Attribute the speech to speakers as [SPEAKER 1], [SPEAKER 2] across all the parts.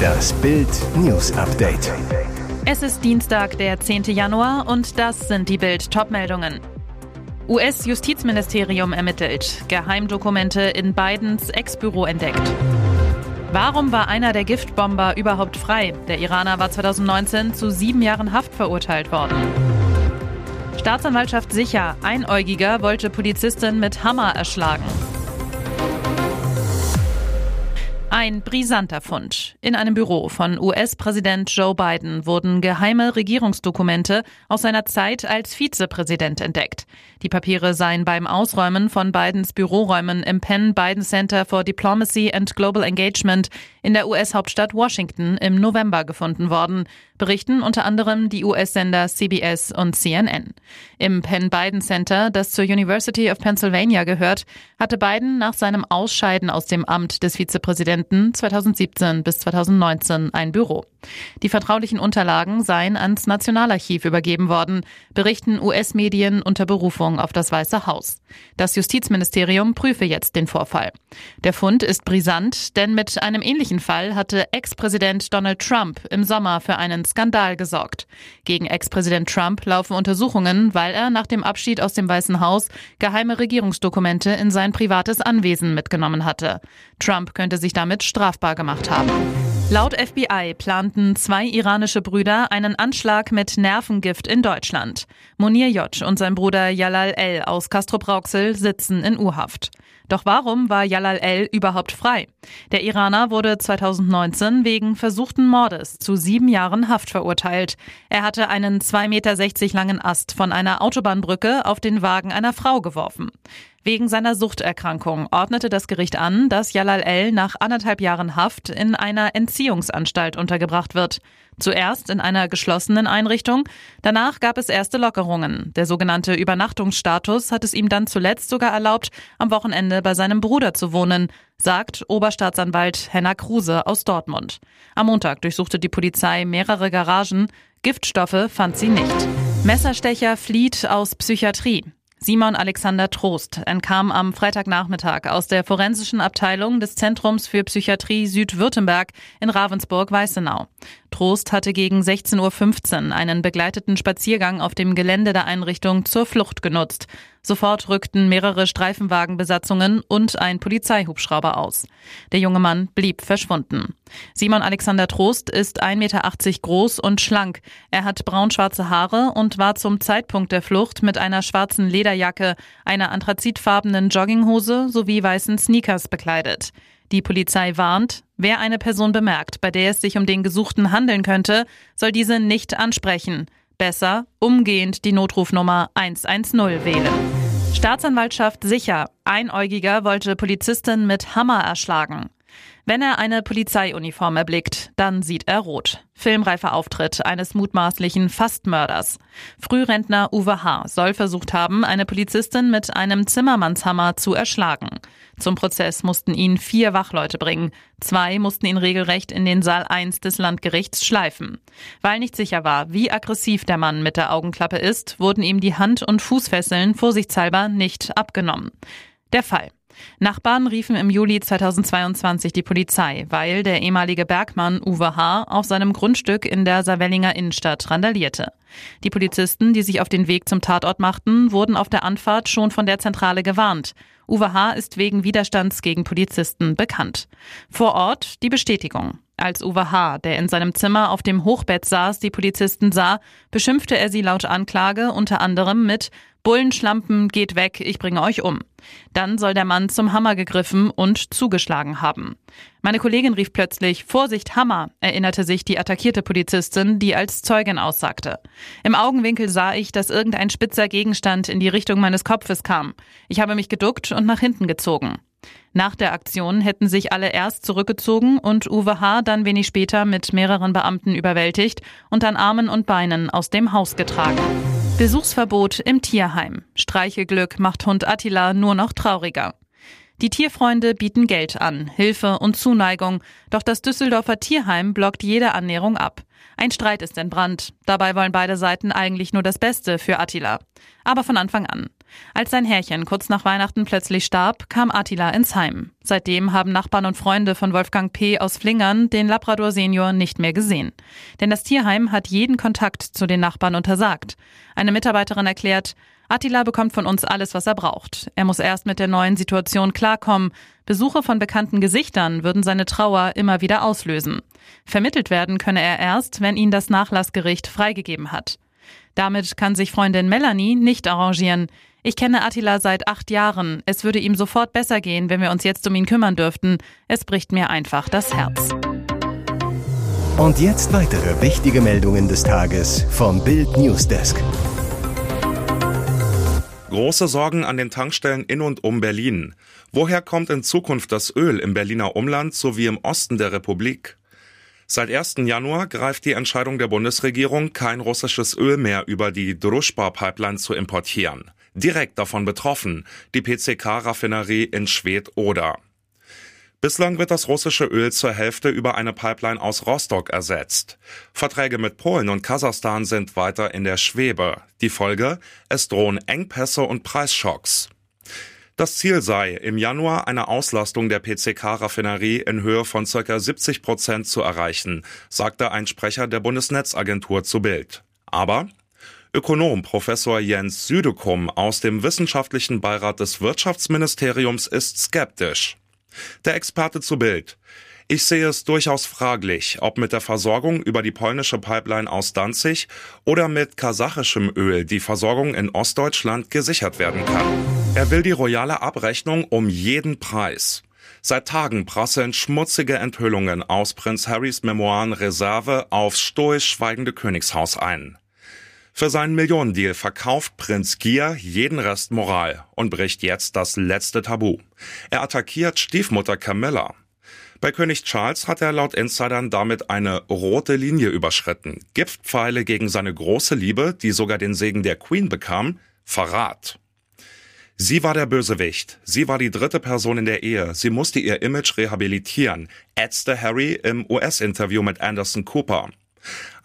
[SPEAKER 1] Das Bild News Update.
[SPEAKER 2] Es ist Dienstag, der 10. Januar und das sind die Bild Topmeldungen. US-Justizministerium ermittelt, Geheimdokumente in Bidens Ex-Büro entdeckt. Warum war einer der Giftbomber überhaupt frei? Der Iraner war 2019 zu sieben Jahren Haft verurteilt worden. Staatsanwaltschaft sicher, Einäugiger wollte Polizistin mit Hammer erschlagen. Ein brisanter Fund. In einem Büro von US-Präsident Joe Biden wurden geheime Regierungsdokumente aus seiner Zeit als Vizepräsident entdeckt. Die Papiere seien beim Ausräumen von Bidens Büroräumen im Penn Biden Center for Diplomacy and Global Engagement in der US-Hauptstadt Washington im November gefunden worden, berichten unter anderem die US-Sender CBS und CNN. Im Penn Biden Center, das zur University of Pennsylvania gehört, hatte Biden nach seinem Ausscheiden aus dem Amt des Vizepräsidenten 2017 bis 2019 ein Büro. Die vertraulichen Unterlagen seien ans Nationalarchiv übergeben worden, berichten US-Medien unter Berufung auf das Weiße Haus. Das Justizministerium prüfe jetzt den Vorfall. Der Fund ist brisant, denn mit einem ähnlichen Fall hatte Ex-Präsident Donald Trump im Sommer für einen Skandal gesorgt. Gegen Ex-Präsident Trump laufen Untersuchungen, weil er nach dem Abschied aus dem Weißen Haus geheime Regierungsdokumente in sein privates Anwesen mitgenommen hatte. Trump könnte sich damit strafbar gemacht haben. Laut FBI planten zwei iranische Brüder einen Anschlag mit Nervengift in Deutschland. Monir J. und sein Bruder Jalal L. aus Castrop-Rauxel sitzen in U-Haft. Doch warum war Jalal L. überhaupt frei? Der Iraner wurde 2019 wegen versuchten Mordes zu sieben Jahren Haft verurteilt. Er hatte einen 2,60 Meter langen Ast von einer Autobahnbrücke auf den Wagen einer Frau geworfen. Wegen seiner Suchterkrankung ordnete das Gericht an, dass Jalal L. nach anderthalb Jahren Haft in einer Entziehungsanstalt untergebracht wird. Zuerst in einer geschlossenen Einrichtung, danach gab es erste Lockerungen. Der sogenannte Übernachtungsstatus hat es ihm dann zuletzt sogar erlaubt, am Wochenende bei seinem Bruder zu wohnen, sagt Oberstaatsanwalt Henna Kruse aus Dortmund. Am Montag durchsuchte die Polizei mehrere Garagen, Giftstoffe fand sie nicht. Messerstecher flieht aus Psychiatrie. Simon Alexander Trost entkam am Freitagnachmittag aus der forensischen Abteilung des Zentrums für Psychiatrie Südwürttemberg in Ravensburg-Weißenau. Trost hatte gegen 16.15 Uhr einen begleiteten Spaziergang auf dem Gelände der Einrichtung zur Flucht genutzt. Sofort rückten mehrere Streifenwagenbesatzungen und ein Polizeihubschrauber aus. Der junge Mann blieb verschwunden. Simon Alexander Trost ist 1,80 Meter groß und schlank. Er hat braunschwarze Haare und war zum Zeitpunkt der Flucht mit einer schwarzen Lederjacke, einer anthrazitfarbenen Jogginghose sowie weißen Sneakers bekleidet. Die Polizei warnt, wer eine Person bemerkt, bei der es sich um den Gesuchten handeln könnte, soll diese nicht ansprechen. Besser umgehend die Notrufnummer 110 wählen. Staatsanwaltschaft sicher. Einäugiger wollte Polizistin mit Hammer erschlagen. Wenn er eine Polizeiuniform erblickt, dann sieht er rot. Filmreifer Auftritt eines mutmaßlichen Fastmörders. Frührentner Uwe H. soll versucht haben, eine Polizistin mit einem Zimmermannshammer zu erschlagen. Zum Prozess mussten ihn vier Wachleute bringen. Zwei mussten ihn regelrecht in den Saal 1 des Landgerichts schleifen. Weil nicht sicher war, wie aggressiv der Mann mit der Augenklappe ist, wurden ihm die Hand- und Fußfesseln vorsichtshalber nicht abgenommen. Der Fall. Nachbarn riefen im Juli 2022 die Polizei, weil der ehemalige Bergmann Uwe H. auf seinem Grundstück in der Savellinger Innenstadt randalierte. Die Polizisten, die sich auf den Weg zum Tatort machten, wurden auf der Anfahrt schon von der Zentrale gewarnt. Uwe H. ist wegen Widerstands gegen Polizisten bekannt. Vor Ort die Bestätigung. Als Uwe H., der in seinem Zimmer auf dem Hochbett saß, die Polizisten sah, beschimpfte er sie laut Anklage unter anderem mit Bullenschlampen, geht weg, ich bringe euch um. Dann soll der Mann zum Hammer gegriffen und zugeschlagen haben. Meine Kollegin rief plötzlich Vorsicht, Hammer, erinnerte sich die attackierte Polizistin, die als Zeugin aussagte. Im Augenwinkel sah ich, dass irgendein spitzer Gegenstand in die Richtung meines Kopfes kam. Ich habe mich geduckt und nach hinten gezogen. Nach der Aktion hätten sich alle erst zurückgezogen und Uwe H. dann wenig später mit mehreren Beamten überwältigt und an Armen und Beinen aus dem Haus getragen. Besuchsverbot im Tierheim. Streichelglück macht Hund Attila nur noch trauriger. Die Tierfreunde bieten Geld an, Hilfe und Zuneigung, doch das Düsseldorfer Tierheim blockt jede Annäherung ab. Ein Streit ist entbrannt. Dabei wollen beide Seiten eigentlich nur das Beste für Attila. Aber von Anfang an. Als sein Herrchen kurz nach Weihnachten plötzlich starb, kam Attila ins Heim. Seitdem haben Nachbarn und Freunde von Wolfgang P. aus Flingern den Labrador Senior nicht mehr gesehen. Denn das Tierheim hat jeden Kontakt zu den Nachbarn untersagt. Eine Mitarbeiterin erklärt, Attila bekommt von uns alles, was er braucht. Er muss erst mit der neuen Situation klarkommen. Besuche von bekannten Gesichtern würden seine Trauer immer wieder auslösen. Vermittelt werden könne er erst, wenn ihn das Nachlassgericht freigegeben hat. Damit kann sich Freundin Melanie nicht arrangieren. Ich kenne Attila seit acht Jahren. Es würde ihm sofort besser gehen, wenn wir uns jetzt um ihn kümmern dürften. Es bricht mir einfach das Herz.
[SPEAKER 1] Und jetzt weitere wichtige Meldungen des Tages vom Bild Newsdesk.
[SPEAKER 3] Große Sorgen an den Tankstellen in und um Berlin. Woher kommt in Zukunft das Öl im Berliner Umland sowie im Osten der Republik? Seit 1. Januar greift die Entscheidung der Bundesregierung, kein russisches Öl mehr über die Druschba-Pipeline zu importieren. Direkt davon betroffen die PCK-Raffinerie in Schwedt-Oder. Bislang wird das russische Öl zur Hälfte über eine Pipeline aus Rostock ersetzt. Verträge mit Polen und Kasachstan sind weiter in der Schwebe. Die Folge? Es drohen Engpässe und Preisschocks. Das Ziel sei, im Januar eine Auslastung der PCK-Raffinerie in Höhe von ca. 70 Prozent zu erreichen, sagte ein Sprecher der Bundesnetzagentur zu Bild. Aber Ökonom Professor Jens Südekum aus dem wissenschaftlichen Beirat des Wirtschaftsministeriums ist skeptisch. Der Experte zu Bild. Ich sehe es durchaus fraglich, ob mit der Versorgung über die polnische Pipeline aus Danzig oder mit kasachischem Öl die Versorgung in Ostdeutschland gesichert werden kann. Er will die royale Abrechnung um jeden Preis. Seit Tagen prasseln schmutzige Enthüllungen aus Prinz Harrys Memoiren Reserve aufs stoisch schweigende Königshaus ein. Für seinen Millionendeal verkauft Prinz Gier jeden Rest Moral und bricht jetzt das letzte Tabu. Er attackiert Stiefmutter Camilla. Bei König Charles hat er laut Insidern damit eine rote Linie überschritten. Giftpfeile gegen seine große Liebe, die sogar den Segen der Queen bekam, Verrat. Sie war der Bösewicht. Sie war die dritte Person in der Ehe. Sie musste ihr Image rehabilitieren, ätzte Harry im US-Interview mit Anderson Cooper.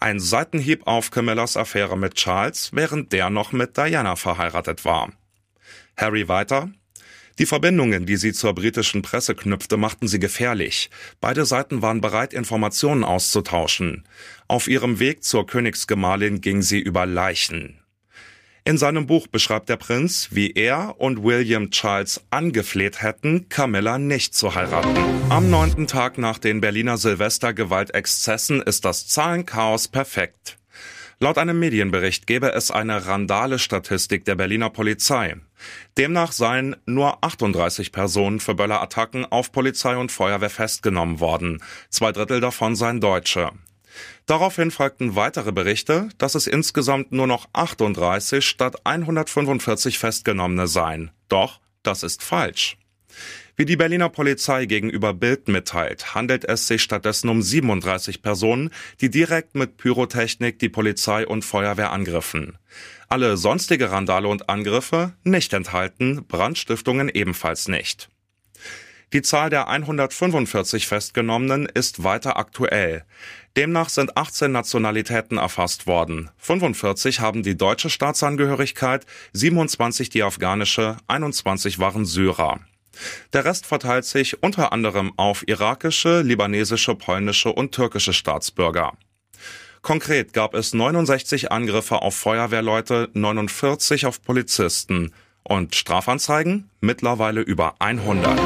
[SPEAKER 3] Ein Seitenhieb auf Camillas Affäre mit Charles, während der noch mit Diana verheiratet war. Harry weiter. Die Verbindungen, die sie zur britischen Presse knüpfte, machten sie gefährlich. Beide Seiten waren bereit, Informationen auszutauschen. Auf ihrem Weg zur Königsgemahlin ging sie über Leichen. In seinem Buch beschreibt der Prinz, wie er und William Charles angefleht hätten, Camilla nicht zu heiraten. Am neunten Tag nach den Berliner Silvestergewaltexzessen ist das Zahlenchaos perfekt. Laut einem Medienbericht gäbe es eine Randale-Statistik der Berliner Polizei. Demnach seien nur 38 Personen für Böller-Attacken auf Polizei und Feuerwehr festgenommen worden. Zwei Drittel davon seien Deutsche. Daraufhin folgten weitere Berichte, dass es insgesamt nur noch 38 statt 145 Festgenommene seien. Doch das ist falsch. Wie die Berliner Polizei gegenüber Bild mitteilt, handelt es sich stattdessen um 37 Personen, die direkt mit Pyrotechnik die Polizei und Feuerwehr angriffen. Alle sonstige Randale und Angriffe nicht enthalten, Brandstiftungen ebenfalls nicht. Die Zahl der 145 Festgenommenen ist weiter aktuell. Demnach sind 18 Nationalitäten erfasst worden. 45 haben die deutsche Staatsangehörigkeit, 27 die afghanische, 21 waren Syrer. Der Rest verteilt sich unter anderem auf irakische, libanesische, polnische und türkische Staatsbürger. Konkret gab es 69 Angriffe auf Feuerwehrleute, 49 auf Polizisten und Strafanzeigen mittlerweile über 100.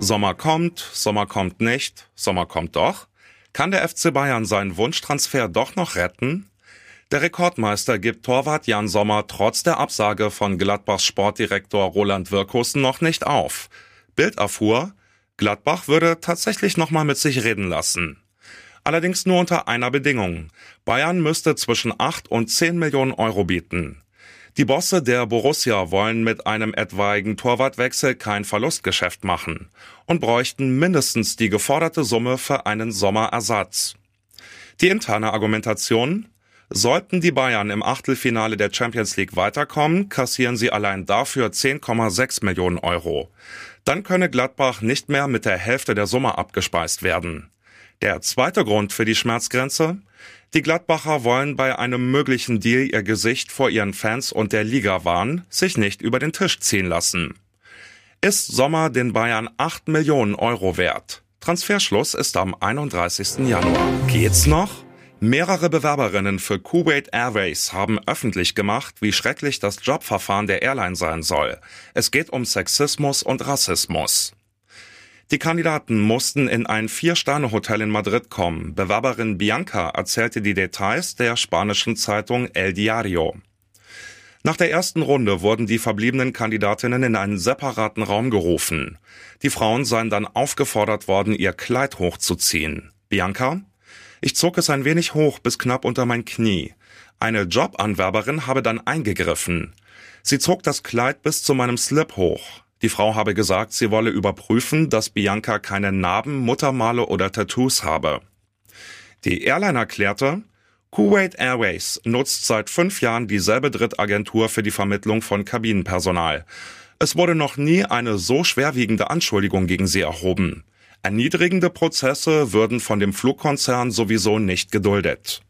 [SPEAKER 3] Sommer kommt, Sommer kommt nicht, Sommer kommt doch. Kann der FC Bayern seinen Wunschtransfer doch noch retten? Der Rekordmeister gibt Torwart Jan Sommer trotz der Absage von Gladbachs Sportdirektor Roland Wirkusen noch nicht auf. Bild erfuhr, Gladbach würde tatsächlich nochmal mit sich reden lassen. Allerdings nur unter einer Bedingung. Bayern müsste zwischen 8 und 10 Millionen Euro bieten. Die Bosse der Borussia wollen mit einem etwaigen Torwartwechsel kein Verlustgeschäft machen und bräuchten mindestens die geforderte Summe für einen Sommerersatz. Die interne Argumentation? Sollten die Bayern im Achtelfinale der Champions League weiterkommen, kassieren sie allein dafür 10,6 Millionen Euro. Dann könne Gladbach nicht mehr mit der Hälfte der Summe abgespeist werden. Der zweite Grund für die Schmerzgrenze? Die Gladbacher wollen bei einem möglichen Deal ihr Gesicht vor ihren Fans und der Liga wahren, sich nicht über den Tisch ziehen lassen. Ist Sommer den Bayern 8 Millionen Euro wert? Transferschluss ist am 31. Januar. Geht's noch? Mehrere Bewerberinnen für Kuwait Airways haben öffentlich gemacht, wie schrecklich das Jobverfahren der Airline sein soll. Es geht um Sexismus und Rassismus. Die Kandidaten mussten in ein Vier-Sterne-Hotel in Madrid kommen. Bewerberin Bianca erzählte die Details der spanischen Zeitung El Diario. Nach der ersten Runde wurden die verbliebenen Kandidatinnen in einen separaten Raum gerufen. Die Frauen seien dann aufgefordert worden, ihr Kleid hochzuziehen. Bianca? Ich zog es ein wenig hoch bis knapp unter mein Knie. Eine Jobanwerberin habe dann eingegriffen. Sie zog das Kleid bis zu meinem Slip hoch. Die Frau habe gesagt, sie wolle überprüfen, dass Bianca keine Narben, Muttermale oder Tattoos habe. Die Airline erklärte, Kuwait Airways nutzt seit fünf Jahren dieselbe Drittagentur für die Vermittlung von Kabinenpersonal. Es wurde noch nie eine so schwerwiegende Anschuldigung gegen sie erhoben. Erniedrigende Prozesse würden von dem Flugkonzern sowieso nicht geduldet.